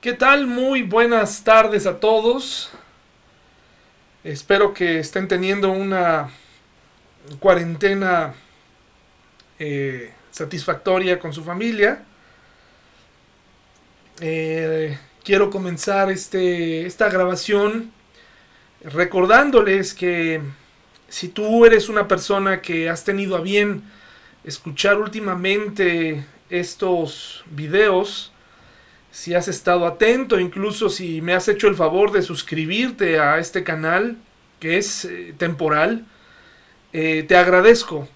¿Qué tal? Muy buenas tardes a todos. Espero que estén teniendo una cuarentena eh, satisfactoria con su familia. Eh, quiero comenzar este, esta grabación recordándoles que si tú eres una persona que has tenido a bien escuchar últimamente estos videos, si has estado atento, incluso si me has hecho el favor de suscribirte a este canal, que es eh, temporal, eh, te agradezco.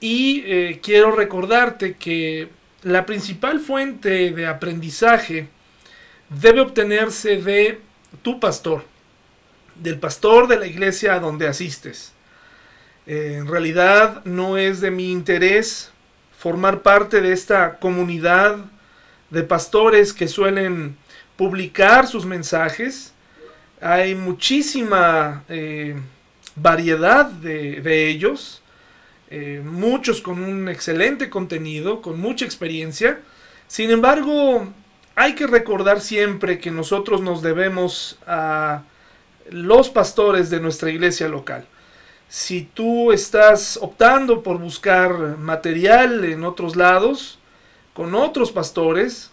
Y eh, quiero recordarte que la principal fuente de aprendizaje debe obtenerse de tu pastor, del pastor de la iglesia a donde asistes. en realidad no es de mi interés formar parte de esta comunidad de pastores que suelen publicar sus mensajes. Hay muchísima eh, variedad de, ellos, eh, muchos con un excelente contenido, con mucha experiencia. Sin embargo, hay que recordar siempre que nosotros nos debemos a los pastores de nuestra iglesia local. Si tú estás optando por buscar material en otros lados, con otros pastores,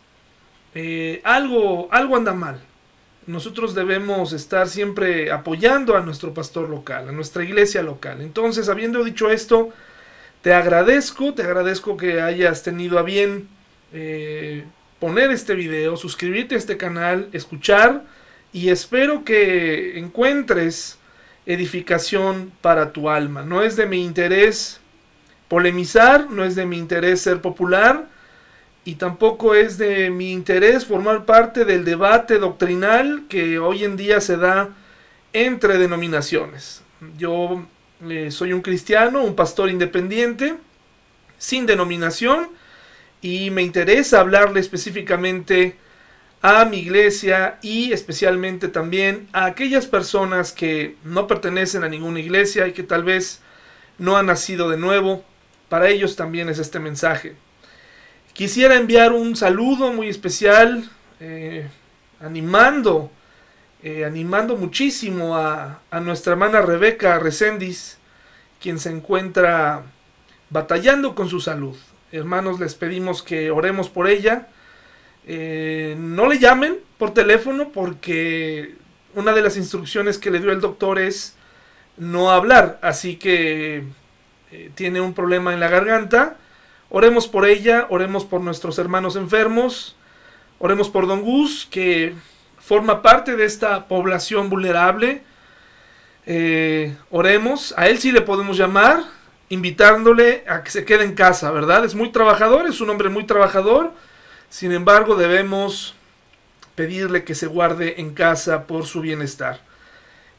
eh, algo, algo anda mal. Nosotros debemos estar siempre apoyando a nuestro pastor local, a nuestra iglesia local. Entonces, habiendo dicho esto, te agradezco, te agradezco que hayas tenido a bien eh, poner este video, suscribirte a este canal, escuchar y espero que encuentres edificación para tu alma. No es de mi interés polemizar, no es de mi interés ser popular, y tampoco es de mi interés formar parte del debate doctrinal que hoy en día se da entre denominaciones. Yo eh, soy un cristiano, un pastor independiente, sin denominación, y me interesa hablarle específicamente a mi iglesia y especialmente también a aquellas personas que no pertenecen a ninguna iglesia y que tal vez no han nacido de nuevo. Para ellos también es este mensaje. Quisiera enviar un saludo muy especial, eh, animando, eh, animando muchísimo a, nuestra hermana Rebeca Recendis, quien se encuentra batallando con su salud. Hermanos, les pedimos que oremos por ella. Eh, no le llamen por teléfono porque una de las instrucciones que le dio el doctor es no hablar, así que tiene un problema en la garganta Oremos por ella, oremos por nuestros hermanos enfermos, oremos por Don Gus, que forma parte de esta población vulnerable. Eh, oremos, a él sí le podemos llamar, invitándole a que se quede en casa, ¿verdad? Es muy trabajador, es un hombre muy trabajador, sin embargo debemos pedirle que se guarde en casa por su bienestar.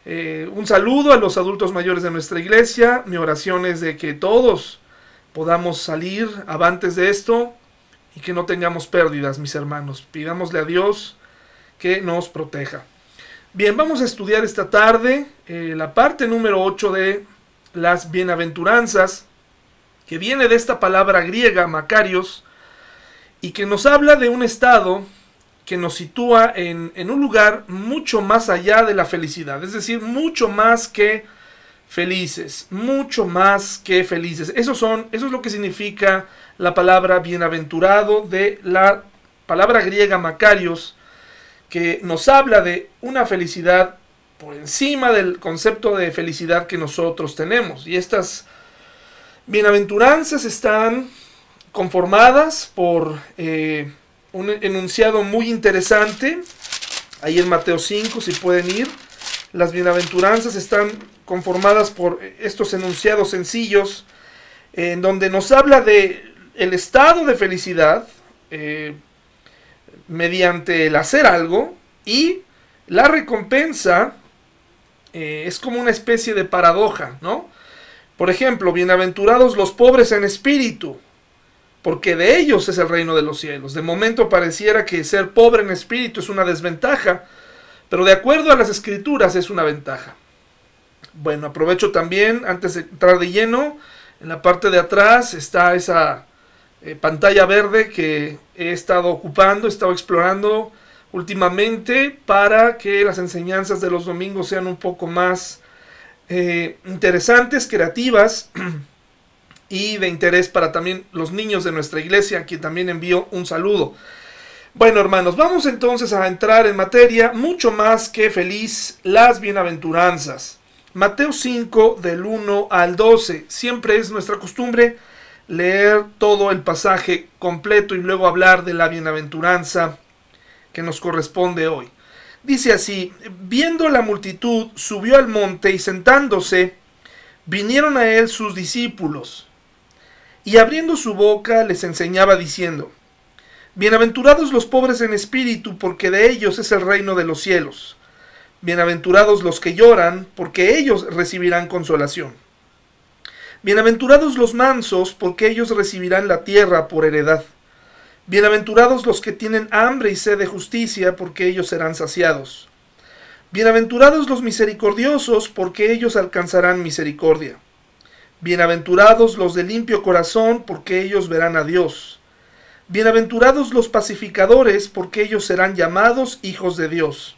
Eh, un saludo a los adultos mayores de nuestra iglesia, mi oración es de que todos podamos salir avantes de esto y que no tengamos pérdidas, mis hermanos. Pidámosle a Dios que nos proteja. Bien, vamos a estudiar esta tarde eh, la parte número 8 de las bienaventuranzas, que viene de esta palabra griega, Macarios, y que nos habla de un estado que nos sitúa en, en un lugar mucho más allá de la felicidad, es decir, mucho más que felices, mucho más que felices. Eso, son, eso es lo que significa la palabra bienaventurado de la palabra griega Macarios, que nos habla de una felicidad por encima del concepto de felicidad que nosotros tenemos. Y estas bienaventuranzas están conformadas por eh, un enunciado muy interesante. Ahí en Mateo 5, si pueden ir. Las bienaventuranzas están conformadas por estos enunciados sencillos, en donde nos habla de el estado de felicidad eh, mediante el hacer algo y la recompensa eh, es como una especie de paradoja, ¿no? Por ejemplo, bienaventurados los pobres en espíritu, porque de ellos es el reino de los cielos. De momento pareciera que ser pobre en espíritu es una desventaja, pero de acuerdo a las escrituras es una ventaja. Bueno, aprovecho también, antes de entrar de lleno, en la parte de atrás está esa eh, pantalla verde que he estado ocupando, he estado explorando últimamente para que las enseñanzas de los domingos sean un poco más eh, interesantes, creativas y de interés para también los niños de nuestra iglesia, a quien también envío un saludo. Bueno, hermanos, vamos entonces a entrar en materia mucho más que feliz las bienaventuranzas. Mateo 5 del 1 al 12. Siempre es nuestra costumbre leer todo el pasaje completo y luego hablar de la bienaventuranza que nos corresponde hoy. Dice así, viendo la multitud, subió al monte y sentándose, vinieron a él sus discípulos, y abriendo su boca les enseñaba diciendo, Bienaventurados los pobres en espíritu, porque de ellos es el reino de los cielos. Bienaventurados los que lloran, porque ellos recibirán consolación. Bienaventurados los mansos, porque ellos recibirán la tierra por heredad. Bienaventurados los que tienen hambre y sed de justicia, porque ellos serán saciados. Bienaventurados los misericordiosos, porque ellos alcanzarán misericordia. Bienaventurados los de limpio corazón, porque ellos verán a Dios. Bienaventurados los pacificadores, porque ellos serán llamados hijos de Dios.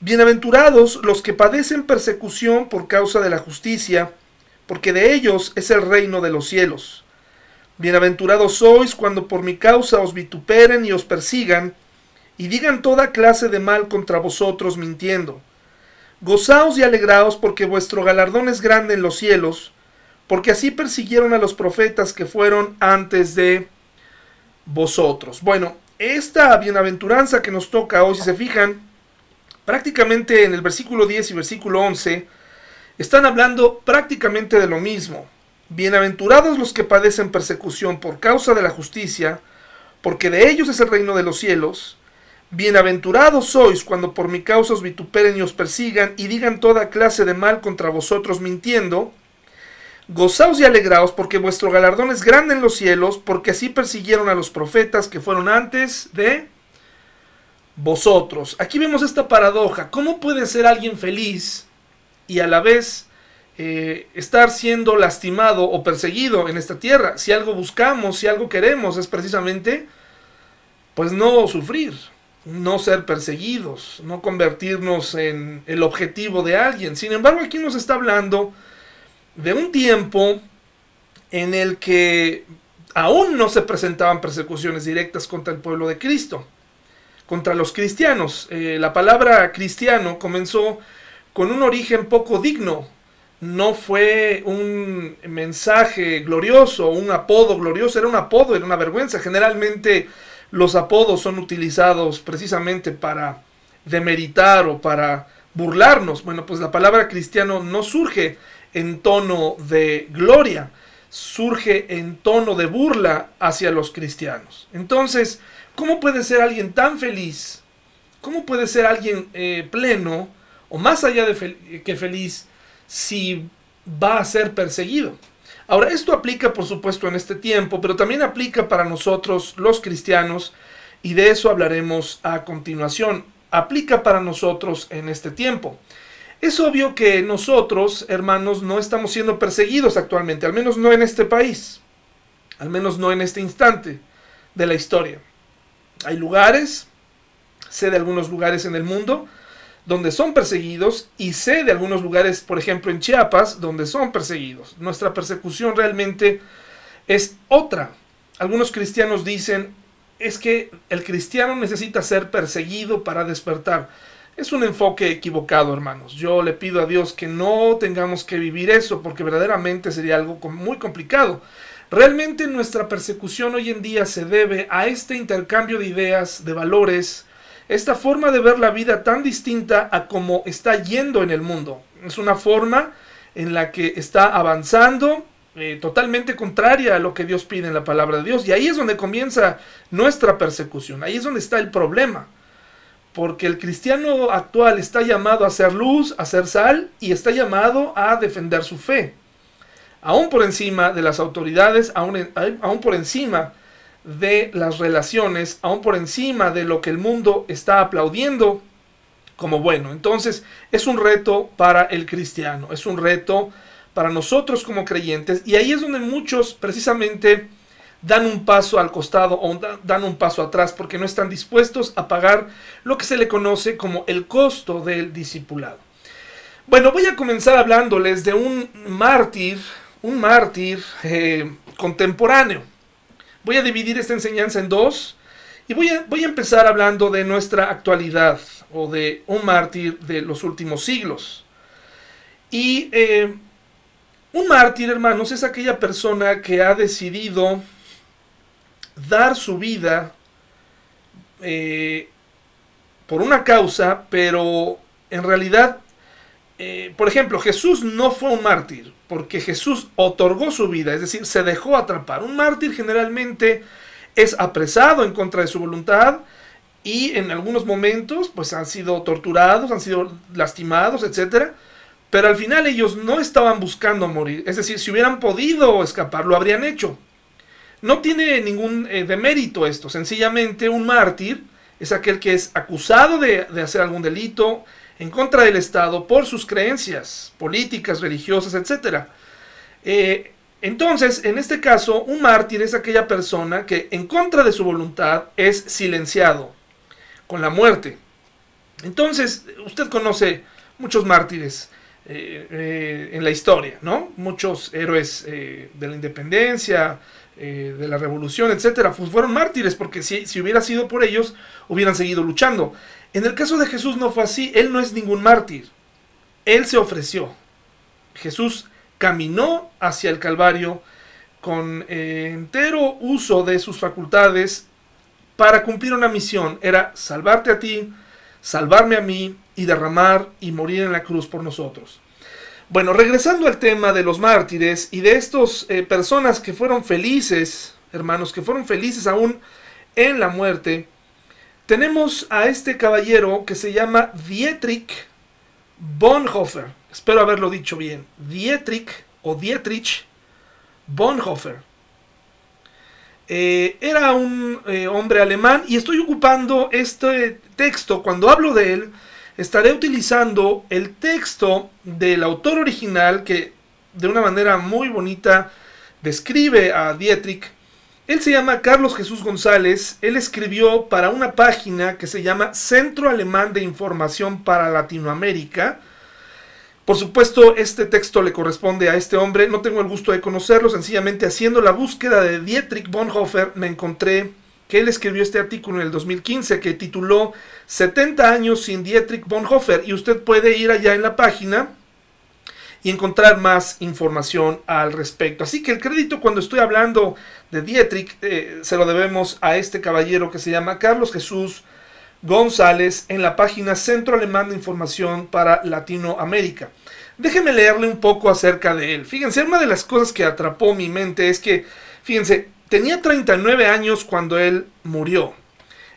Bienaventurados los que padecen persecución por causa de la justicia, porque de ellos es el reino de los cielos. Bienaventurados sois cuando por mi causa os vituperen y os persigan, y digan toda clase de mal contra vosotros mintiendo. Gozaos y alegraos porque vuestro galardón es grande en los cielos, porque así persiguieron a los profetas que fueron antes de vosotros. Bueno, esta bienaventuranza que nos toca hoy, si se fijan, prácticamente en el versículo 10 y versículo 11, están hablando prácticamente de lo mismo. Bienaventurados los que padecen persecución por causa de la justicia, porque de ellos es el reino de los cielos. Bienaventurados sois cuando por mi causa os vituperen y os persigan y digan toda clase de mal contra vosotros mintiendo. Gozaos y alegraos porque vuestro galardón es grande en los cielos, porque así persiguieron a los profetas que fueron antes de vosotros. Aquí vemos esta paradoja. ¿Cómo puede ser alguien feliz y a la vez eh, estar siendo lastimado o perseguido en esta tierra. Si algo buscamos, si algo queremos, es precisamente, pues no sufrir, no ser perseguidos, no convertirnos en el objetivo de alguien. Sin embargo, aquí nos está hablando de un tiempo en el que aún no se presentaban persecuciones directas contra el pueblo de Cristo, contra los cristianos. Eh, la palabra cristiano comenzó con un origen poco digno, no fue un mensaje glorioso, un apodo glorioso, era un apodo, era una vergüenza. Generalmente los apodos son utilizados precisamente para demeritar o para burlarnos. Bueno, pues la palabra cristiano no surge en tono de gloria, surge en tono de burla hacia los cristianos. Entonces, ¿cómo puede ser alguien tan feliz? ¿Cómo puede ser alguien eh, pleno o más allá de que feliz? si va a ser perseguido. Ahora, esto aplica por supuesto en este tiempo, pero también aplica para nosotros los cristianos y de eso hablaremos a continuación. Aplica para nosotros en este tiempo. Es obvio que nosotros, hermanos, no estamos siendo perseguidos actualmente, al menos no en este país, al menos no en este instante de la historia. Hay lugares, sé de algunos lugares en el mundo, donde son perseguidos y sé de algunos lugares, por ejemplo en Chiapas, donde son perseguidos. Nuestra persecución realmente es otra. Algunos cristianos dicen, es que el cristiano necesita ser perseguido para despertar. Es un enfoque equivocado, hermanos. Yo le pido a Dios que no tengamos que vivir eso, porque verdaderamente sería algo muy complicado. Realmente nuestra persecución hoy en día se debe a este intercambio de ideas, de valores, esta forma de ver la vida tan distinta a como está yendo en el mundo. Es una forma en la que está avanzando eh, totalmente contraria a lo que Dios pide en la palabra de Dios. Y ahí es donde comienza nuestra persecución, ahí es donde está el problema. Porque el cristiano actual está llamado a ser luz, a ser sal y está llamado a defender su fe. Aún por encima de las autoridades, aún, aún por encima de las relaciones, aún por encima de lo que el mundo está aplaudiendo como bueno. Entonces es un reto para el cristiano, es un reto para nosotros como creyentes y ahí es donde muchos precisamente dan un paso al costado o dan un paso atrás porque no están dispuestos a pagar lo que se le conoce como el costo del discipulado. Bueno, voy a comenzar hablándoles de un mártir, un mártir eh, contemporáneo. Voy a dividir esta enseñanza en dos y voy a, voy a empezar hablando de nuestra actualidad o de un mártir de los últimos siglos. Y eh, un mártir, hermanos, es aquella persona que ha decidido dar su vida eh, por una causa, pero en realidad, eh, por ejemplo, Jesús no fue un mártir, porque Jesús otorgó su vida, es decir, se dejó atrapar. Un mártir generalmente es apresado en contra de su voluntad y en algunos momentos pues han sido torturados, han sido lastimados, etcétera. Pero al final ellos no estaban buscando morir. Es decir, si hubieran podido escapar, lo habrían hecho. No tiene ningún eh, demérito esto. Sencillamente un mártir es aquel que es acusado de, hacer algún delito en contra del Estado por sus creencias políticas, religiosas, etc. Eh, entonces, en este caso, un mártir es aquella persona que en contra de su voluntad es silenciado con la muerte. Entonces, usted conoce muchos mártires eh, en la historia, ¿no? Muchos héroes de la independencia, eh, de la revolución, etcétera, fueron mártires, porque si, si hubiera sido por ellos, hubieran seguido luchando. En el caso de Jesús no fue así, él no es ningún mártir, él se ofreció. Jesús caminó hacia el Calvario con eh, entero uso de sus facultades para cumplir una misión, era salvarte a ti, salvarme a mí y derramar y morir en la cruz por nosotros. Bueno, regresando al tema de los mártires y de estas eh, personas que fueron felices, hermanos, que fueron felices aún en la muerte, tenemos a este caballero que se llama Dietrich Bonhoeffer. Espero haberlo dicho bien. Dietrich o Dietrich Bonhoeffer. Eh, era un eh, hombre alemán y estoy ocupando este texto cuando hablo de él estaré utilizando el texto del autor original que de una manera muy bonita describe a Dietrich. Él se llama Carlos Jesús González. Él escribió para una página que se llama Centro Alemán de Información para Latinoamérica. Por supuesto, este texto le corresponde a este hombre. No tengo el gusto de conocerlo. Sencillamente haciendo la búsqueda de Dietrich Bonhoeffer me encontré que él escribió este artículo en el 2015 que tituló 70 años sin Dietrich Bonhoeffer y usted puede ir allá en la página y encontrar más información al respecto. Así que el crédito cuando estoy hablando de Dietrich eh, se lo debemos a este caballero que se llama Carlos Jesús González en la página Centro Alemán de Información para Latinoamérica. Déjeme leerle un poco acerca de él. Fíjense, una de las cosas que atrapó mi mente es que, fíjense, Tenía 39 años cuando él murió.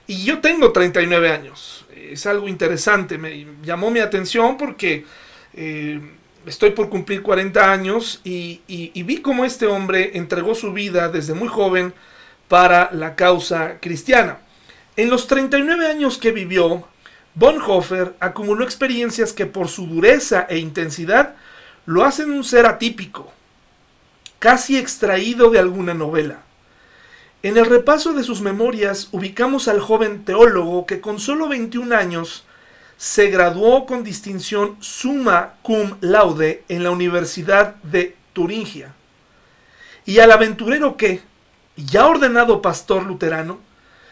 Y yo tengo 39 años. Es algo interesante. Me llamó mi atención porque eh, estoy por cumplir 40 años y, y vi cómo este hombre entregó su vida desde muy joven para la causa cristiana. En los 39 años que vivió, Bonhoeffer acumuló experiencias que por su dureza e intensidad lo hacen un ser atípico, casi extraído de alguna novela. En el repaso de sus memorias ubicamos al joven teólogo que con solo 21 años se graduó con distinción summa cum laude en la Universidad de Turingia. Y al aventurero que, ya ordenado pastor luterano,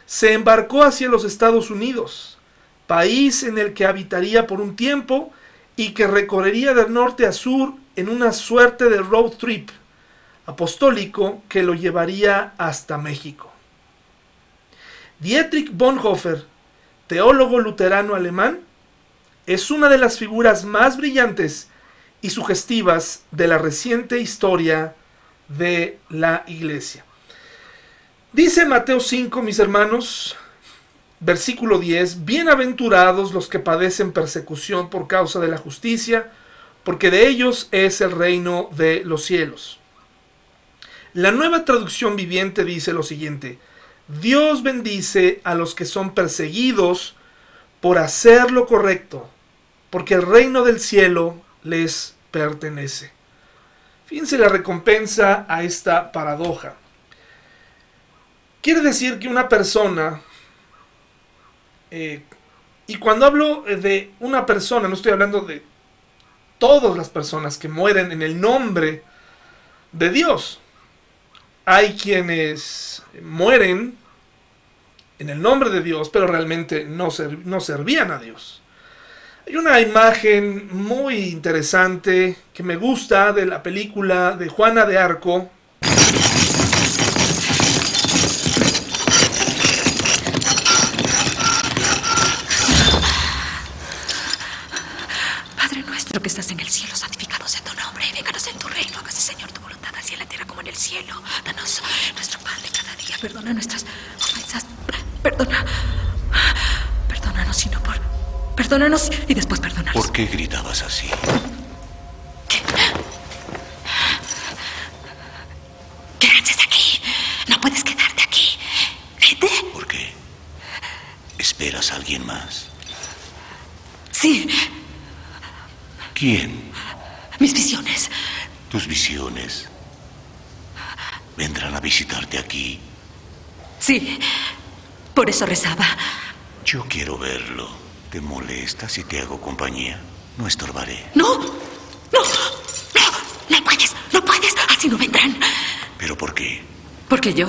se embarcó hacia los Estados Unidos, país en el que habitaría por un tiempo y que recorrería de norte a sur en una suerte de road trip apostólico que lo llevaría hasta México. Dietrich Bonhoeffer, teólogo luterano alemán, es una de las figuras más brillantes y sugestivas de la reciente historia de la iglesia. Dice Mateo 5, mis hermanos, versículo 10, bienaventurados los que padecen persecución por causa de la justicia, porque de ellos es el reino de los cielos. La nueva traducción viviente dice lo siguiente, Dios bendice a los que son perseguidos por hacer lo correcto, porque el reino del cielo les pertenece. Fíjense la recompensa a esta paradoja. Quiere decir que una persona, eh, y cuando hablo de una persona, no estoy hablando de todas las personas que mueren en el nombre de Dios. Hay quienes mueren en el nombre de Dios, pero realmente no, no servían a Dios. Hay una imagen muy interesante que me gusta de la película de Juana de Arco. Padre nuestro que estás en el cielo, santificado sea tu nombre, vénganos en tu reino, hágase Señor tu voluntad, así en la tierra como en el cielo. Danos nuestro pan de cada día, perdona nuestras ofensas, perdona, perdónanos si no por Perdónanos y después perdónanos. ¿Por qué gritabas así? ¿Qué haces aquí? No puedes quedarte aquí. Vete. ¿Por qué? ¿Esperas a alguien más? Sí. ¿Quién? Mis visiones. ¿Tus visiones? ¿Vendrán a visitarte aquí? Sí. Por eso rezaba. Yo quiero verlo. ¿Te molesta si te hago compañía? No estorbaré. No, no, no, no puedes, no puedes, así no vendrán. ¿Pero por qué? Porque yo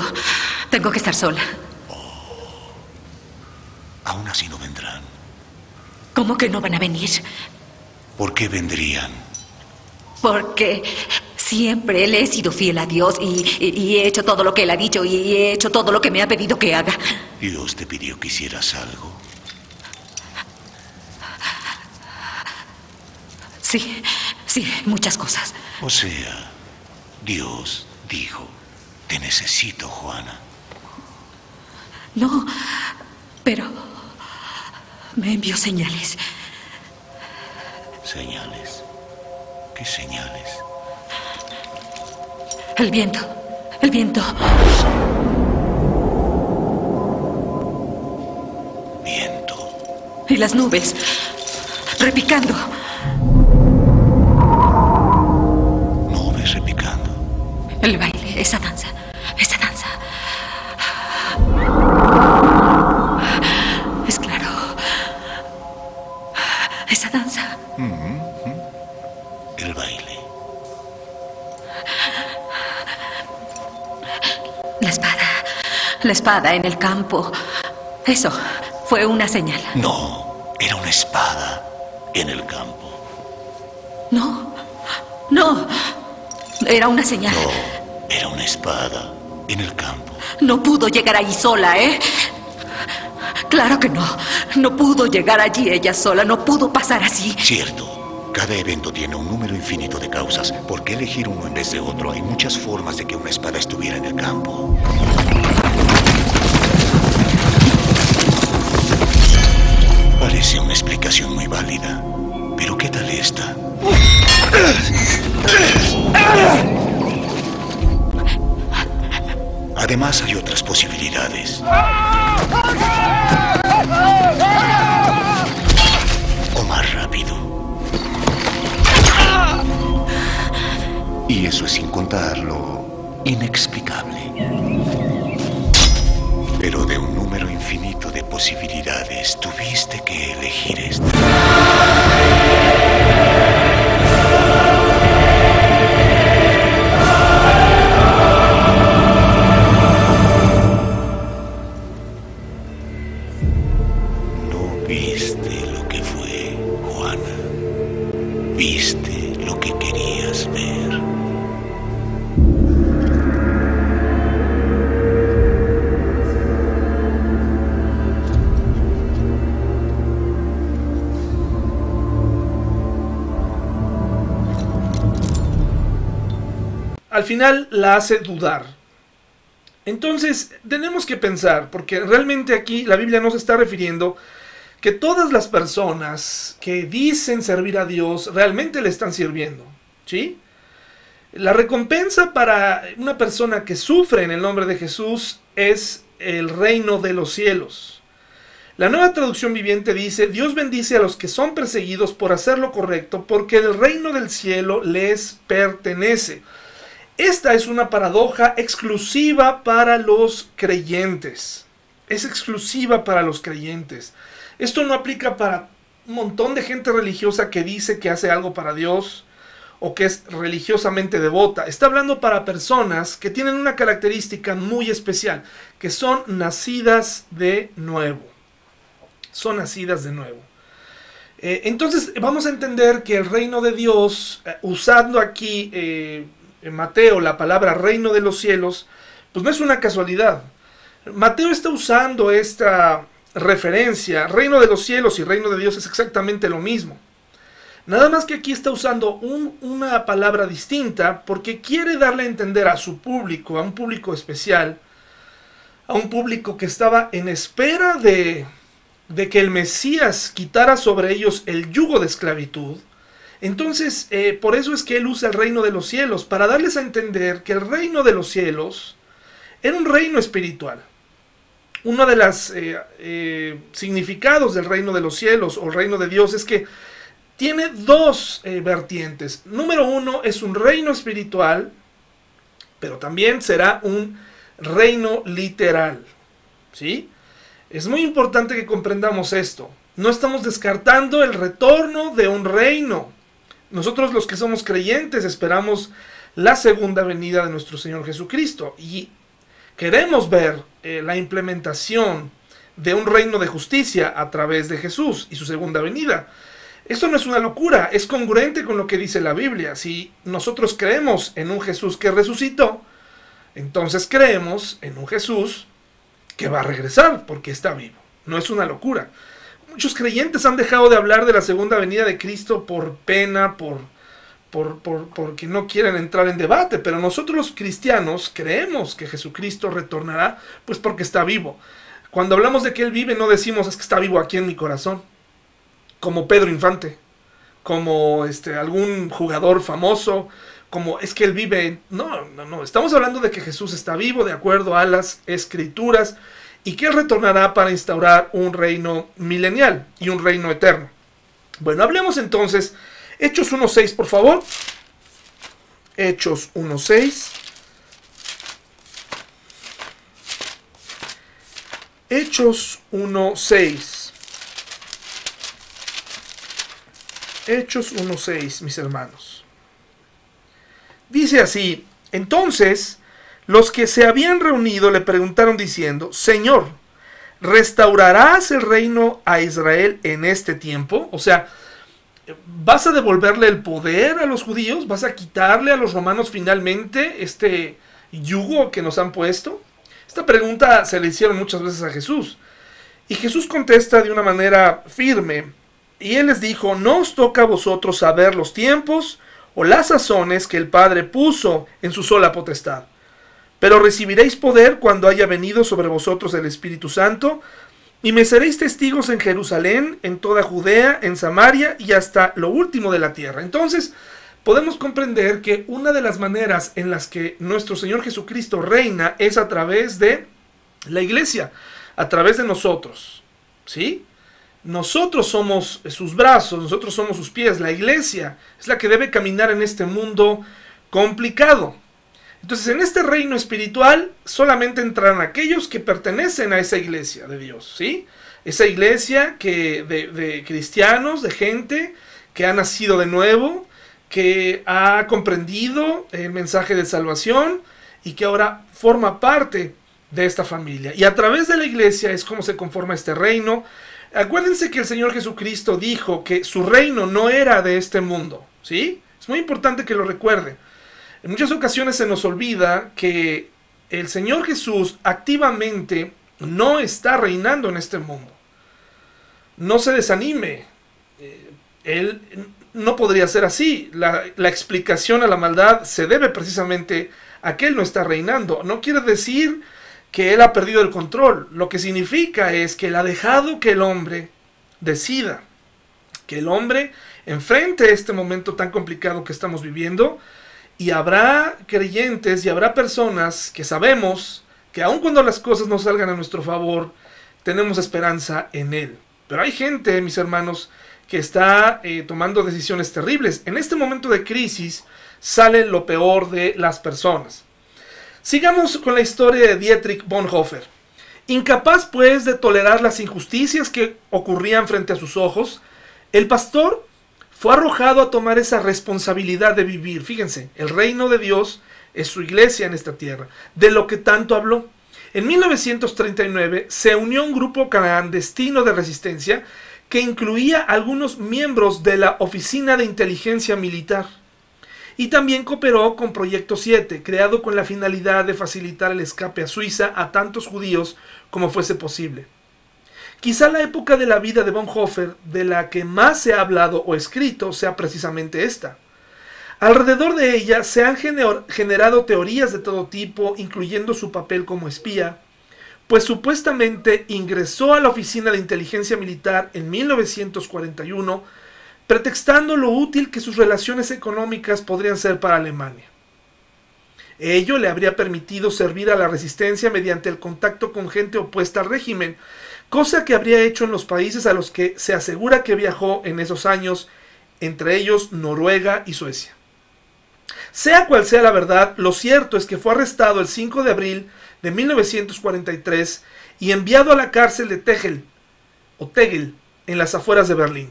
tengo que estar sola. Oh, aún así no vendrán. ¿Cómo que no van a venir? ¿Por qué vendrían? Porque siempre le he sido fiel a Dios y, y, he hecho todo lo que Él ha dicho y he hecho todo lo que me ha pedido que haga. Dios te pidió que hicieras algo. Sí, sí, muchas cosas. O sea, Dios dijo, te necesito, Juana. No, pero me envió señales. ¿Señales? ¿Qué señales? El viento, el viento. Viento. Y las nubes, repicando. El baile, esa danza, esa danza. Es claro. Esa danza. El baile. La espada. La espada en el campo. Eso fue una señal. No, era una espada en el campo. No, no. Era una señal. No, era una espada en el campo. No pudo llegar allí sola, ¿eh? Claro que no. No pudo llegar allí ella sola. No pudo pasar así. Cierto. Cada evento tiene un número infinito de causas. ¿Por qué elegir uno en vez de otro? Hay muchas formas de que una espada estuviera en el campo. Parece una explicación muy válida. Pero ¿qué tal esta? Además hay otras posibilidades. O más rápido. Y eso es sin contar lo inexplicable. Pero de un número infinito de posibilidades tuviste que elegir esta. La hace dudar. Entonces, tenemos que pensar, porque realmente aquí la Biblia nos está refiriendo que todas las personas que dicen servir a Dios realmente le están sirviendo. ¿Sí? La recompensa para una persona que sufre en el nombre de Jesús es el reino de los cielos. La nueva traducción viviente dice, Dios bendice a los que son perseguidos por hacer lo correcto, porque el reino del cielo les pertenece. Esta es una paradoja exclusiva para los creyentes. Es exclusiva para los creyentes. Esto no aplica para un montón de gente religiosa que dice que hace algo para Dios o que es religiosamente devota. Está hablando para personas que tienen una característica muy especial, que son nacidas de nuevo. Son nacidas de nuevo. Eh, entonces vamos a entender que el reino de Dios, eh, usando aquí eh, en Mateo la palabra reino de los cielos, pues no es una casualidad. Mateo está usando esta referencia, reino de los cielos y reino de Dios es exactamente lo mismo. Nada más que aquí está usando una palabra distinta porque quiere darle a entender a su público, a un público especial, a un público que estaba en espera de, de que el Mesías quitara sobre ellos el yugo de esclavitud. Entonces, eh, por eso es que él usa el reino de los cielos, para darles a entender que el reino de los cielos era un reino espiritual uno de los eh, eh, significados del reino de los cielos o reino de Dios es que tiene dos vertientes. Número uno es un reino espiritual, pero también será un reino literal. ¿Sí? Es muy importante que comprendamos esto. No estamos descartando el retorno de un reino. Nosotros los que somos creyentes esperamos la segunda venida de nuestro Señor Jesucristo y queremos ver eh, la implementación de un reino de justicia a través de Jesús y su segunda venida. Esto no es una locura, es congruente con lo que dice la Biblia. Si nosotros creemos en un Jesús que resucitó, entonces creemos en un Jesús que va a regresar porque está vivo. No es una locura. Muchos creyentes han dejado de hablar de la segunda venida de Cristo por pena, por por, porque no quieren entrar en debate, pero nosotros los cristianos creemos que Jesucristo retornará, pues porque está vivo. Cuando hablamos de que Él vive, no decimos es que está vivo aquí en mi corazón, como Pedro Infante, como este, algún jugador famoso, como es que Él vive. No, no, no, estamos hablando de que Jesús está vivo de acuerdo a las escrituras y que retornará para instaurar un reino milenial y un reino eterno. Bueno, hablemos entonces Hechos 1.6, por favor. Hechos 1.6. Hechos 1.6. Hechos 1.6, mis hermanos. Dice así, entonces los que se habían reunido le preguntaron diciendo, Señor, ¿restaurarás el reino a Israel en este tiempo? O sea, ¿Vas a devolverle el poder a los judíos? ¿Vas a quitarle a los romanos finalmente este yugo que nos han puesto? Esta pregunta se le hicieron muchas veces a Jesús. Y Jesús contesta de una manera firme. Y él les dijo, no os toca a vosotros saber los tiempos o las sazones que el Padre puso en su sola potestad. Pero recibiréis poder cuando haya venido sobre vosotros el Espíritu Santo, y me seréis testigos en Jerusalén, en toda Judea, en Samaria y hasta lo último de la tierra. Entonces, podemos comprender que una de las maneras en las que nuestro Señor Jesucristo reina es a través de la iglesia, a través de nosotros. ¿Sí? Nosotros somos sus brazos, nosotros somos sus pies. La iglesia es la que debe caminar en este mundo complicado. Entonces, en este reino espiritual solamente entrarán aquellos que pertenecen a esa iglesia de Dios, ¿sí? Esa iglesia que, de, de cristianos, de gente que ha nacido de nuevo, que ha comprendido el mensaje de salvación y que ahora forma parte de esta familia. Y a través de la iglesia es como se conforma este reino. Acuérdense que el Señor Jesucristo dijo que su reino no era de este mundo, ¿sí? Es muy importante que lo recuerde. En muchas ocasiones se nos olvida que el Señor Jesús activamente no está reinando en este mundo. No se desanime. Eh, él no podría ser así. La, explicación a la maldad se debe precisamente a que Él no está reinando. No quiere decir que Él ha perdido el control. Lo que significa es que Él ha dejado que el hombre decida. Que el hombre enfrente este momento tan complicado que estamos viviendo y habrá creyentes y habrá personas que sabemos que aun cuando las cosas no salgan a nuestro favor, tenemos esperanza en Él. Pero hay gente, mis hermanos, que está eh, tomando decisiones terribles. En este momento de crisis sale lo peor de las personas. Sigamos con la historia de Dietrich Bonhoeffer. Incapaz pues de tolerar las injusticias que ocurrían frente a sus ojos, el pastor fue arrojado a tomar esa responsabilidad de vivir. Fíjense, el reino de Dios es su iglesia en esta tierra, de lo que tanto habló. En 1939 se unió un grupo clandestino de resistencia que incluía algunos miembros de la Oficina de Inteligencia Militar. Y también cooperó con Proyecto 7, creado con la finalidad de facilitar el escape a Suiza a tantos judíos como fuese posible. Quizá la época de la vida de Bonhoeffer de la que más se ha hablado o escrito sea precisamente esta. Alrededor de ella se han generado teorías de todo tipo, incluyendo su papel como espía, pues supuestamente ingresó a la Oficina de Inteligencia Militar en 1941, pretextando lo útil que sus relaciones económicas podrían ser para Alemania. Ello le habría permitido servir a la resistencia mediante el contacto con gente opuesta al régimen, cosa que habría hecho en los países a los que se asegura que viajó en esos años, entre ellos Noruega y Suecia. Sea cual sea la verdad, lo cierto es que fue arrestado el 5 de abril de 1943 y enviado a la cárcel de Tegel, o Tegel, en las afueras de Berlín.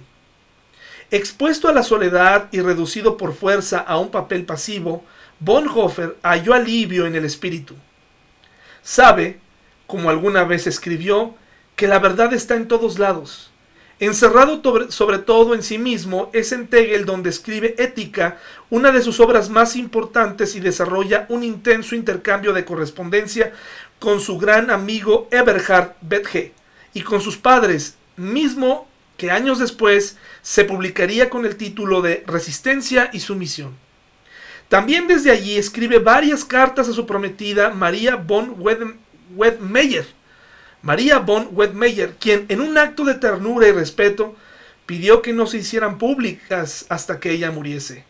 Expuesto a la soledad y reducido por fuerza a un papel pasivo, Bonhoeffer halló alivio en el espíritu. Sabe, como alguna vez escribió, que la verdad está en todos lados. Encerrado sobre todo en sí mismo, es en Tegel donde escribe Ética, una de sus obras más importantes y desarrolla un intenso intercambio de correspondencia con su gran amigo Eberhard Bethe y con sus padres, mismo que años después se publicaría con el título de Resistencia y Sumisión. También desde allí escribe varias cartas a su prometida María von Wedmeyer, María von Wedmeyer, quien en un acto de ternura y respeto pidió que no se hicieran públicas hasta que ella muriese,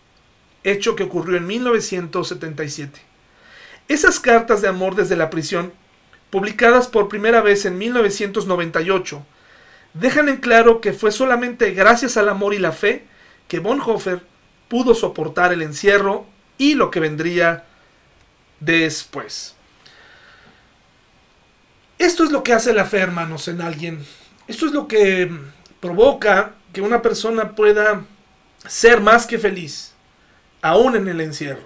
hecho que ocurrió en 1977. Esas cartas de amor desde la prisión, publicadas por primera vez en 1998, dejan en claro que fue solamente gracias al amor y la fe que Bonhoeffer pudo soportar el encierro y lo que vendría después. Esto es lo que hace la fe, hermanos, en alguien. Esto es lo que provoca que una persona pueda ser más que feliz, aún en el encierro.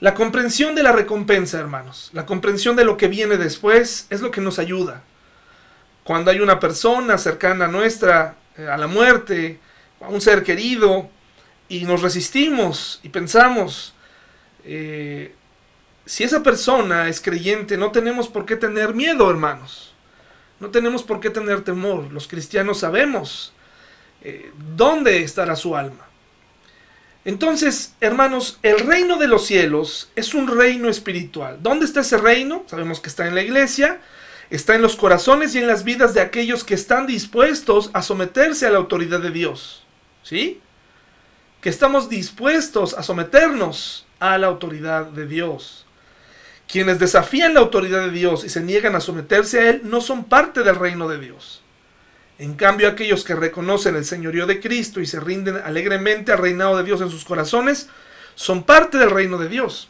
La comprensión de la recompensa, hermanos, la comprensión de lo que viene después es lo que nos ayuda. Cuando hay una persona cercana a nuestra, eh, a la muerte, a un ser querido, y nos resistimos y pensamos, eh, si esa persona es creyente, no tenemos por qué tener miedo, hermanos. No tenemos por qué tener temor. Los cristianos sabemos eh, dónde estará su alma. Entonces, hermanos, el reino de los cielos es un reino espiritual. ¿Dónde está ese reino? Sabemos que está en la iglesia, está en los corazones y en las vidas de aquellos que están dispuestos a someterse a la autoridad de Dios. ¿Sí? que estamos dispuestos a someternos a la autoridad de Dios. Quienes desafían la autoridad de Dios y se niegan a someterse a Él no son parte del reino de Dios. En cambio, aquellos que reconocen el señorío de Cristo y se rinden alegremente al reinado de Dios en sus corazones, son parte del reino de Dios.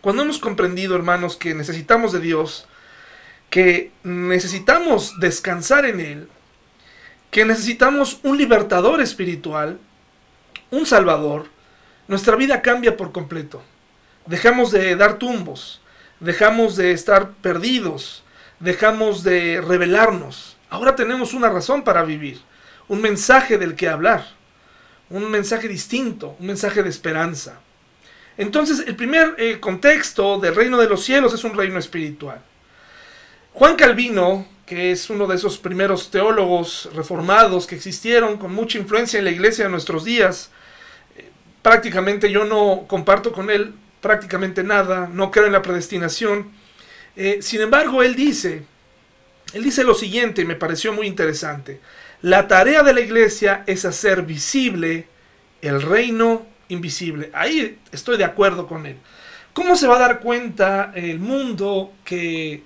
Cuando hemos comprendido, hermanos, que necesitamos de Dios, que necesitamos descansar en Él, que necesitamos un libertador espiritual, un Salvador, nuestra vida cambia por completo. Dejamos de dar tumbos, dejamos de estar perdidos, dejamos de rebelarnos. Ahora tenemos una razón para vivir, un mensaje del que hablar, un mensaje distinto, un mensaje de esperanza. Entonces, el primer eh, contexto del reino de los cielos es un reino espiritual. Juan Calvino, que es uno de esos primeros teólogos reformados que existieron con mucha influencia en la iglesia de nuestros días, prácticamente yo no comparto con él prácticamente nada, no creo en la predestinación. Eh, sin embargo, él dice, él dice lo siguiente, y me pareció muy interesante. La tarea de la iglesia es hacer visible el reino invisible. Ahí estoy de acuerdo con él. ¿Cómo se va a dar cuenta el mundo que,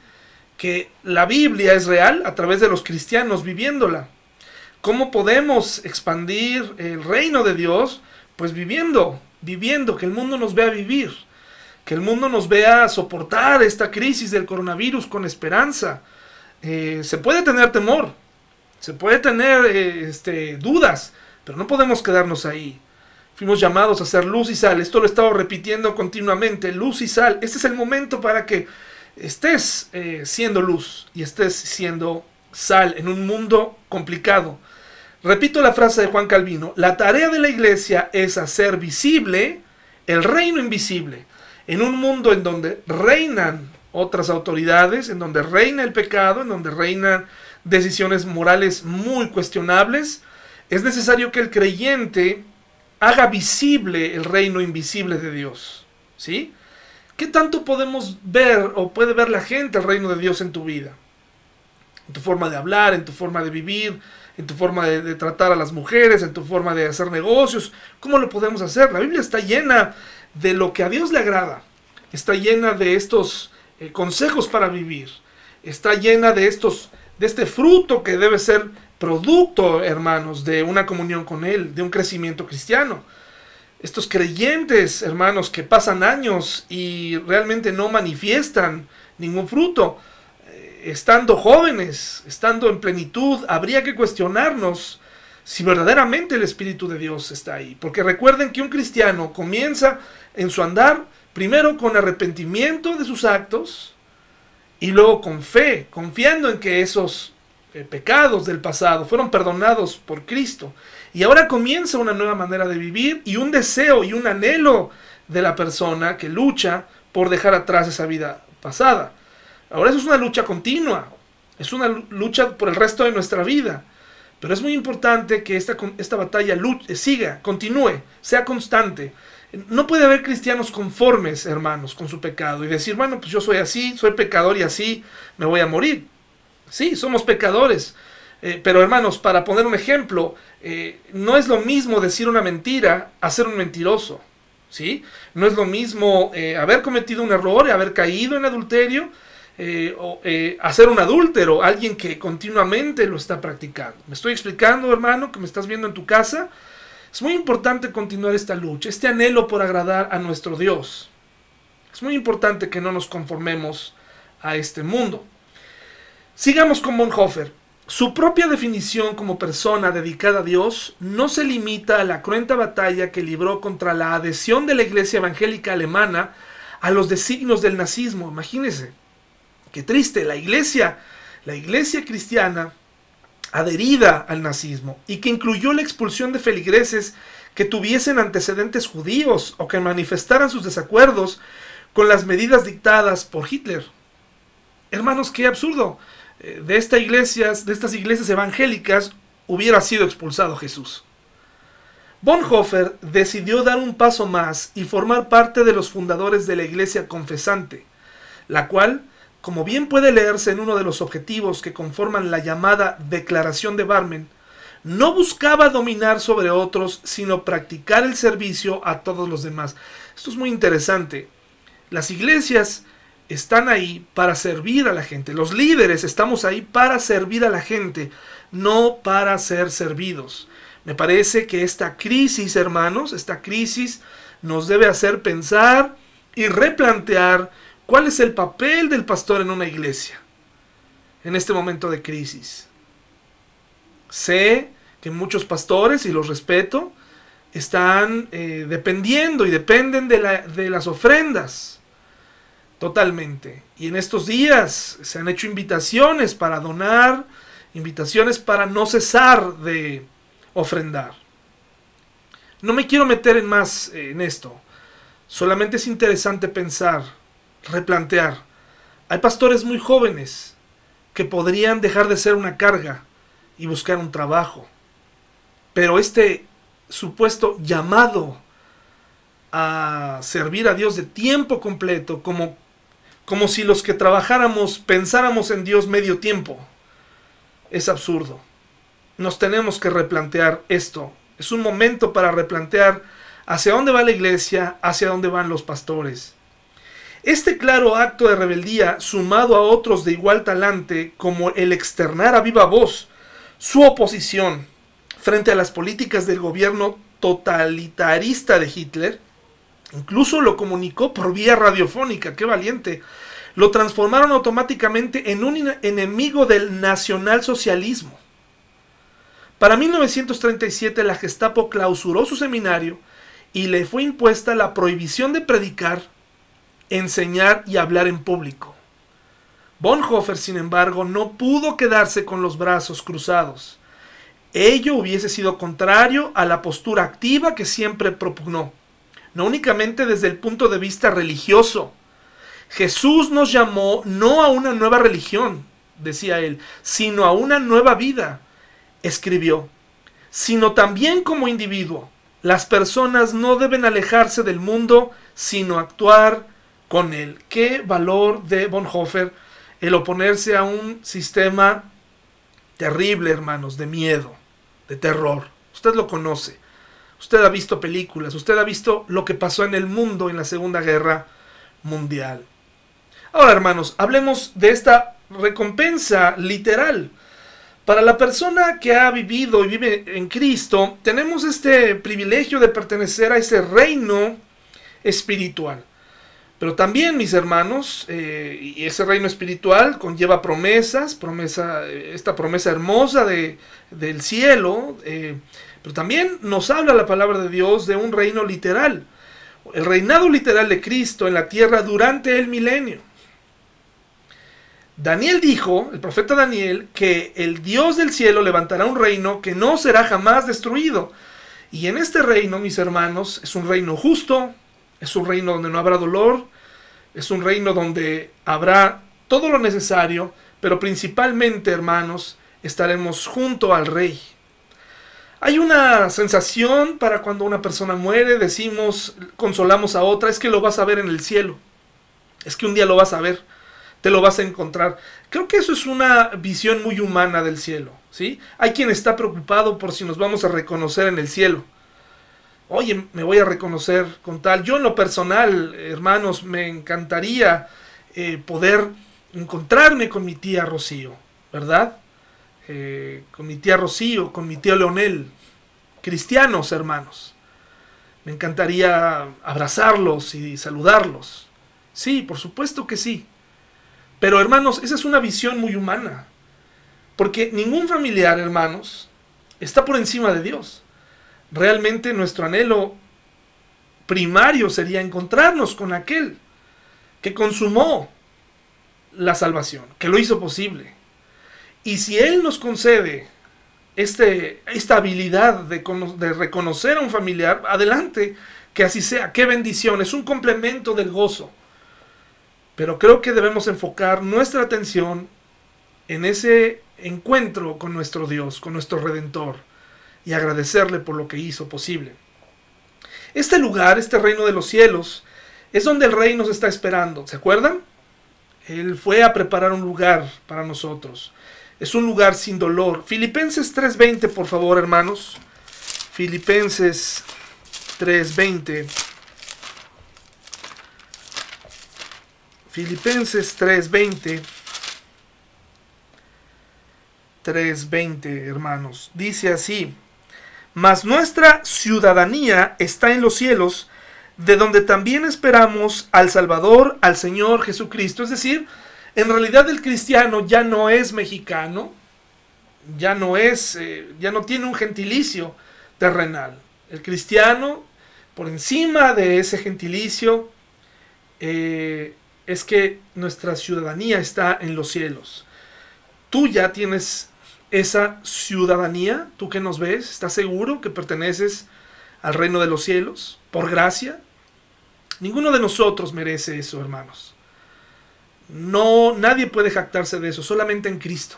que la Biblia es real? A través de los cristianos viviéndola. ¿Cómo podemos expandir el reino de Dios? Pues viviendo, viviendo, que el mundo nos vea vivir, que el mundo nos vea soportar esta crisis del coronavirus con esperanza. Eh, se puede tener temor, se puede tener eh, este, dudas, pero no podemos quedarnos ahí. Fuimos llamados a ser luz y sal. Esto lo he estado repitiendo continuamente. Luz y sal. Este es el momento para que estés eh, siendo luz y estés siendo sal en un mundo complicado. Repito la frase de Juan Calvino. La tarea de la iglesia es hacer visible el reino invisible. En un mundo en donde reinan otras autoridades, en donde reina el pecado, en donde reinan decisiones morales muy cuestionables, es necesario que el creyente haga visible el reino invisible de Dios. ¿Sí? ¿Qué tanto podemos ver o puede ver la gente el reino de Dios en tu vida? En tu forma de hablar, en tu forma de vivir, en tu forma de, tratar a las mujeres, en tu forma de hacer negocios. ¿Cómo lo podemos hacer? La Biblia está llena de lo que a Dios le agrada. Está llena de estos eh, consejos para vivir. Está llena de estos de este fruto que debe ser producto, hermanos, de una comunión con Él, de un crecimiento cristiano. Estos creyentes, hermanos, que pasan años y realmente no manifiestan ningún fruto, estando jóvenes, estando en plenitud, habría que cuestionarnos si verdaderamente el Espíritu de Dios está ahí. Porque recuerden que un cristiano comienza en su andar primero con arrepentimiento de sus actos y luego con fe, confiando en que esos eh, pecados del pasado fueron perdonados por Cristo. Y ahora comienza una nueva manera de vivir y un deseo y un anhelo de la persona que lucha por dejar atrás esa vida pasada. Ahora eso es una lucha continua, es una lucha por el resto de nuestra vida. Pero es muy importante que esta, esta batalla siga, continúe, sea constante. No puede haber cristianos conformes, hermanos, con su pecado y decir, bueno, pues yo soy así, soy pecador y así me voy a morir. Sí, somos pecadores. Eh, pero hermanos, para poner un ejemplo, eh, no es lo mismo decir una mentira a ser un mentiroso. ¿sí? No es lo mismo eh, haber cometido un error, haber caído en adulterio, o hacer un adúltero, alguien que continuamente lo está practicando. ¿Me estoy explicando, hermano, que me estás viendo en tu casa? Es muy importante continuar esta lucha, este anhelo por agradar a nuestro Dios. Es muy importante que no nos conformemos a este mundo. Sigamos con Bonhoeffer. Su propia definición como persona dedicada a Dios no se limita a la cruenta batalla que libró contra la adhesión de la iglesia evangélica alemana a los designios del nazismo. Imagínense, qué triste, la iglesia, la iglesia cristiana adherida al nazismo y que incluyó la expulsión de feligreses que tuviesen antecedentes judíos o que manifestaran sus desacuerdos con las medidas dictadas por Hitler. Hermanos, qué absurdo. Eh, de, iglesias, de estas iglesias evangélicas hubiera sido expulsado Jesús. Bonhoeffer decidió dar un paso más y formar parte de los fundadores de la iglesia confesante, la cual como bien puede leerse en uno de los objetivos que conforman la llamada Declaración de Barmen, no buscaba dominar sobre otros, sino practicar el servicio a todos los demás. Esto es muy interesante. Las iglesias están ahí para servir a la gente. Los líderes estamos ahí para servir a la gente, no para ser servidos. Me parece que esta crisis, hermanos, esta crisis nos debe hacer pensar y replantear ¿Cuál es el papel del pastor en una iglesia en este momento de crisis? Sé que muchos pastores, y los respeto, están eh, dependiendo y dependen de, de las ofrendas. Totalmente. Y en estos días se han hecho invitaciones para donar, invitaciones para no cesar de ofrendar. No me quiero meter en más eh, en esto. Solamente es interesante pensar replantear. Hay pastores muy jóvenes que podrían dejar de ser una carga y buscar un trabajo. Pero este supuesto llamado a servir a Dios de tiempo completo, como, como si los que trabajáramos pensáramos en Dios medio tiempo, es absurdo. Nos tenemos que replantear esto. Es un momento para replantear hacia dónde va la iglesia, hacia dónde van los pastores. Este claro acto de rebeldía, sumado a otros de igual talante, como el externar a viva voz su oposición frente a las políticas del gobierno totalitarista de Hitler. Incluso lo comunicó por vía radiofónica, qué valiente. Lo transformaron automáticamente en un enemigo del nacionalsocialismo. Para 1937 la Gestapo clausuró su seminario y le fue impuesta la prohibición de predicar, enseñar y hablar en público. Bonhoeffer, sin embargo, no pudo quedarse con los brazos cruzados. Ello hubiese sido contrario a la postura activa que siempre propugnó, no únicamente desde el punto de vista religioso. Jesús nos llamó no a una nueva religión, decía él, sino a una nueva vida, escribió, sino también como individuo. Las personas no deben alejarse del mundo, sino actuar con él. Qué valor de Bonhoeffer el oponerse a un sistema terrible, hermanos, de miedo de terror. Usted lo conoce. Usted ha visto películas, usted ha visto lo que pasó en el mundo en la Segunda Guerra Mundial. Ahora, hermanos, hablemos de esta recompensa literal. Para la persona que ha vivido y vive en Cristo, tenemos este privilegio de pertenecer a ese reino espiritual. Pero también, mis hermanos, eh, y ese reino espiritual conlleva promesas, promesa, esta promesa hermosa de, del cielo, eh, pero también nos habla la palabra de Dios de un reino literal, el reinado literal de Cristo en la tierra durante el milenio. Daniel dijo, el profeta Daniel, que el Dios del cielo levantará un reino que no será jamás destruido. Y en este reino, mis hermanos, es un reino justo, es un reino donde no habrá dolor, es un reino donde habrá todo lo necesario, pero principalmente, hermanos, estaremos junto al rey. Hay una sensación para cuando una persona muere, decimos, consolamos a otra, es que lo vas a ver en el cielo. Es que un día lo vas a ver, te lo vas a encontrar. Creo que eso es una visión muy humana del cielo, ¿sí? Hay quien está preocupado por si nos vamos a reconocer en el cielo oye, me voy a reconocer con tal. Yo en lo personal, hermanos, me encantaría eh, poder encontrarme con mi tía Rocío, ¿verdad? Eh, con mi tía Rocío, con mi tío Leonel, cristianos hermanos. Me encantaría abrazarlos y saludarlos. Sí, por supuesto que sí. Pero hermanos, esa es una visión muy humana. Porque ningún familiar, hermanos, está por encima de Dios realmente nuestro anhelo primario sería encontrarnos con aquel que consumó la salvación, que lo hizo posible. Y si Él nos concede este, esta habilidad de, de reconocer a un familiar, adelante, que así sea, qué bendición, es un complemento del gozo. Pero creo que debemos enfocar nuestra atención en ese encuentro con nuestro Dios, con nuestro Redentor y agradecerle por lo que hizo posible. Este lugar, este reino de los cielos, es donde el rey nos está esperando. ¿Se acuerdan? Él fue a preparar un lugar para nosotros. Es un lugar sin dolor. Filipenses 3:20, por favor, hermanos. Filipenses 3:20. Filipenses 3:20. 3:20, hermanos. Dice así: mas nuestra ciudadanía está en los cielos, de donde también esperamos al Salvador, al Señor Jesucristo. Es decir, en realidad el cristiano ya no es mexicano, ya no es, eh, ya no tiene un gentilicio terrenal. El cristiano, por encima de ese gentilicio, eh, es que nuestra ciudadanía está en los cielos. Tú ya tienes esa ciudadanía, tú que nos ves, ¿estás seguro que perteneces al reino de los cielos por gracia? Ninguno de nosotros merece eso, hermanos. No, nadie puede jactarse de eso, solamente en Cristo.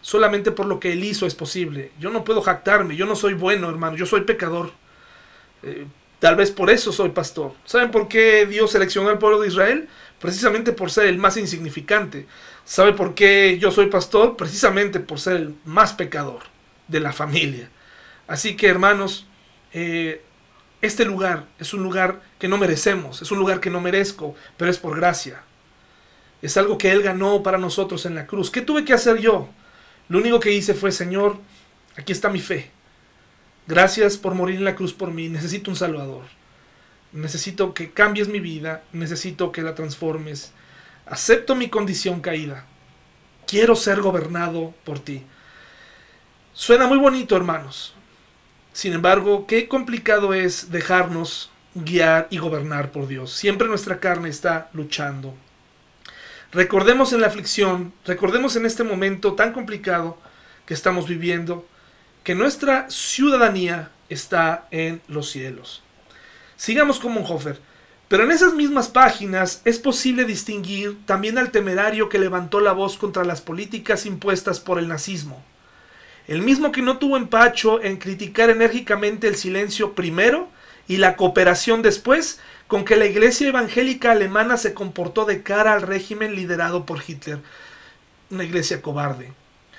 Solamente por lo que Él hizo es posible. Yo no puedo jactarme, yo no soy bueno, hermano, yo soy pecador. Eh, tal vez por eso soy pastor. ¿Saben por qué Dios seleccionó al pueblo de Israel? Precisamente por ser el más insignificante. ¿Sabe por qué yo soy pastor? Precisamente por ser el más pecador de la familia. Así que hermanos, eh, este lugar es un lugar que no merecemos, es un lugar que no merezco, pero es por gracia. Es algo que Él ganó para nosotros en la cruz. ¿Qué tuve que hacer yo? Lo único que hice fue, Señor, aquí está mi fe. Gracias por morir en la cruz por mí. Necesito un Salvador. Necesito que cambies mi vida. Necesito que la transformes. Acepto mi condición caída. Quiero ser gobernado por ti. Suena muy bonito, hermanos. Sin embargo, qué complicado es dejarnos guiar y gobernar por Dios. Siempre nuestra carne está luchando. Recordemos en la aflicción, recordemos en este momento tan complicado que estamos viviendo, que nuestra ciudadanía está en los cielos. Sigamos con Monhofer. Pero en esas mismas páginas es posible distinguir también al temerario que levantó la voz contra las políticas impuestas por el nazismo. El mismo que no tuvo empacho en criticar enérgicamente el silencio primero y la cooperación después con que la iglesia evangélica alemana se comportó de cara al régimen liderado por Hitler. Una iglesia cobarde.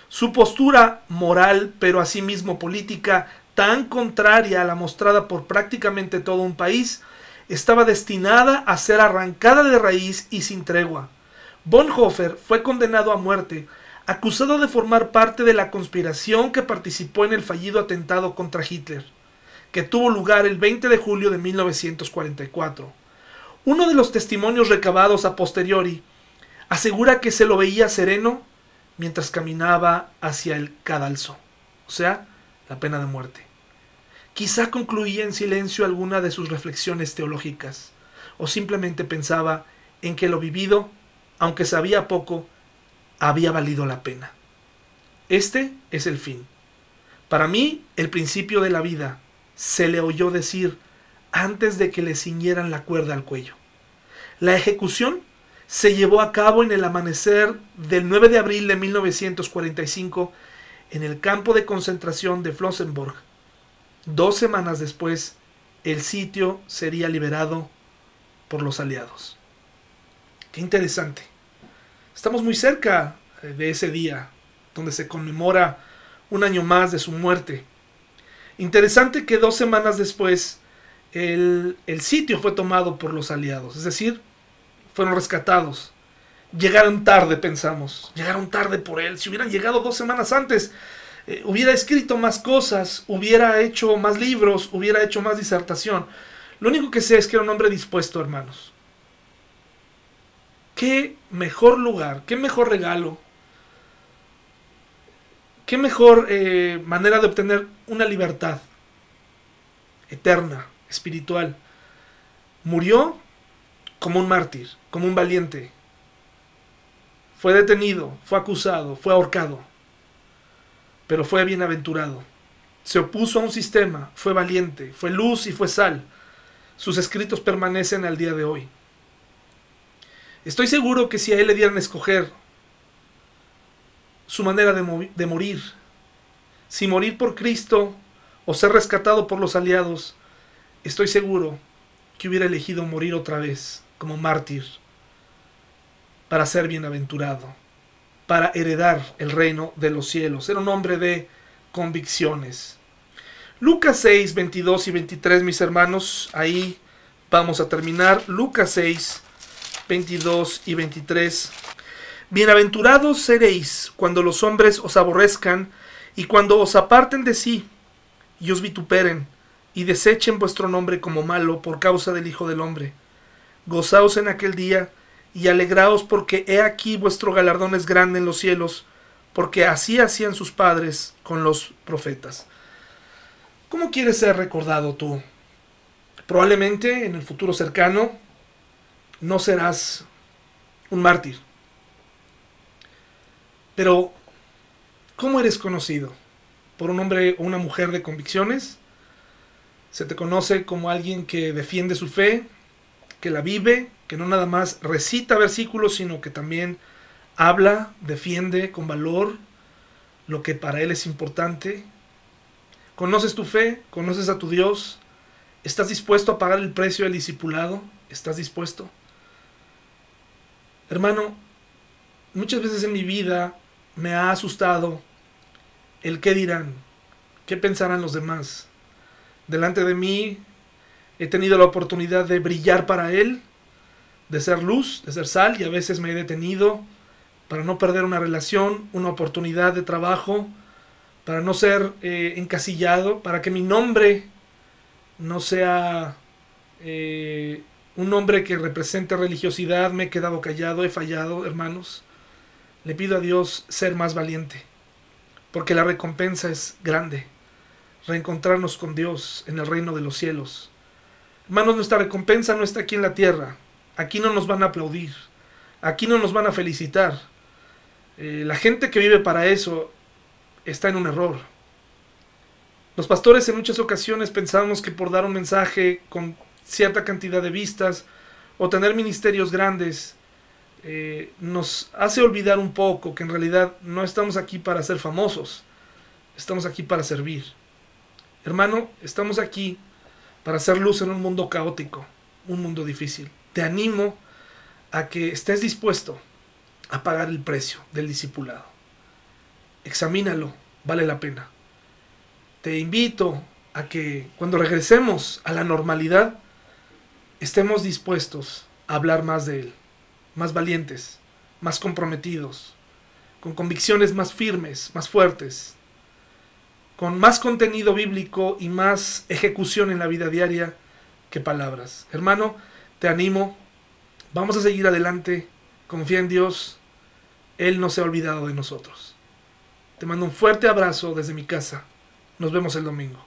Su postura moral, pero asimismo política, tan contraria a la mostrada por prácticamente todo un país, estaba destinada a ser arrancada de raíz y sin tregua. Bonhoeffer fue condenado a muerte, acusado de formar parte de la conspiración que participó en el fallido atentado contra Hitler, que tuvo lugar el 20 de julio de 1944. Uno de los testimonios recabados a posteriori asegura que se lo veía sereno mientras caminaba hacia el cadalso, o sea, la pena de muerte. Quizá concluía en silencio alguna de sus reflexiones teológicas, o simplemente pensaba en que lo vivido, aunque sabía poco, había valido la pena. Este es el fin. Para mí, el principio de la vida, se le oyó decir antes de que le ciñeran la cuerda al cuello. La ejecución se llevó a cabo en el amanecer del 9 de abril de 1945 en el campo de concentración de Flossenburg, Dos semanas después, el sitio sería liberado por los aliados. Qué interesante. Estamos muy cerca eh, de ese día, donde se conmemora un año más de su muerte. Interesante que dos semanas después el, el, sitio fue tomado por los aliados, es decir, fueron rescatados. Llegaron tarde, pensamos, llegaron tarde por él. Si hubieran llegado dos semanas antes, eh, hubiera escrito más cosas, hubiera hecho más libros, hubiera hecho más disertación. Lo único que sé es que era un hombre dispuesto, hermanos. Qué mejor lugar, qué mejor regalo, qué mejor eh, manera de obtener una libertad eterna, espiritual. Murió como un mártir, como un valiente. Fue detenido, fue acusado, fue ahorcado pero fue bienaventurado. Se opuso a un sistema, fue valiente, fue luz y fue sal. Sus escritos permanecen al día de hoy. Estoy seguro que si a él le dieran escoger su manera de, de morir, si morir por Cristo o ser rescatado por los aliados, estoy seguro que hubiera elegido morir otra vez como mártir para ser bienaventurado para heredar el reino de los cielos. Era un hombre de convicciones. Lucas 6, 22 y 23, mis hermanos, ahí vamos a terminar. Lucas 6, 22 y 23. Bienaventurados seréis cuando los hombres os aborrezcan y cuando os aparten de sí y os vituperen y desechen vuestro nombre como malo por causa del Hijo del Hombre. Gozaos en aquel día y alegraos porque he aquí vuestro galardón es grande en los cielos, porque así hacían sus padres con los profetas. ¿Cómo quieres ser recordado tú? Probablemente en el futuro cercano no serás un mártir. Pero, ¿cómo eres conocido? ¿Por un hombre o una mujer de convicciones? ¿Se te conoce como alguien que defiende su fe, que la vive, que no nada más recita versículos, sino que también habla, defiende con valor lo que para él es importante. ¿Conoces tu fe? ¿Conoces a tu Dios? ¿Estás dispuesto a pagar el precio del discipulado? ¿Estás dispuesto? Hermano, muchas veces en mi vida me ha asustado el qué dirán, qué pensarán los demás. Delante de mí he tenido la oportunidad de brillar para Él de ser luz, de ser sal, y a veces me he detenido para no perder una relación, una oportunidad de trabajo, para no ser eh, encasillado, para que mi nombre no sea eh, un nombre que represente religiosidad, me he quedado callado, he fallado, hermanos. Le pido a Dios ser más valiente, porque la recompensa es grande. Reencontrarnos con Dios en el reino de los cielos. Hermanos, nuestra recompensa no está aquí en la tierra. Aquí no nos van a aplaudir. Aquí no nos van a felicitar. Eh, la gente que vive para eso está en un error. Los pastores en muchas ocasiones pensamos que por dar un mensaje con cierta cantidad de vistas o tener ministerios grandes eh, nos hace olvidar un poco que en realidad no estamos aquí para ser famosos, estamos aquí para servir. Hermano, estamos aquí para hacer luz en un mundo caótico, un mundo difícil. Te animo a que estés dispuesto a pagar el precio del discipulado. Examínalo, vale la pena. Te invito a que cuando regresemos a la normalidad, estemos dispuestos a hablar más de Él, más valientes, más comprometidos, con convicciones más firmes, más fuertes, con más contenido bíblico y más ejecución en la vida diaria que palabras. Hermano, te animo, vamos a seguir adelante, confía en Dios, Él no se ha olvidado de nosotros. Te mando un fuerte abrazo desde mi casa. Nos vemos el domingo.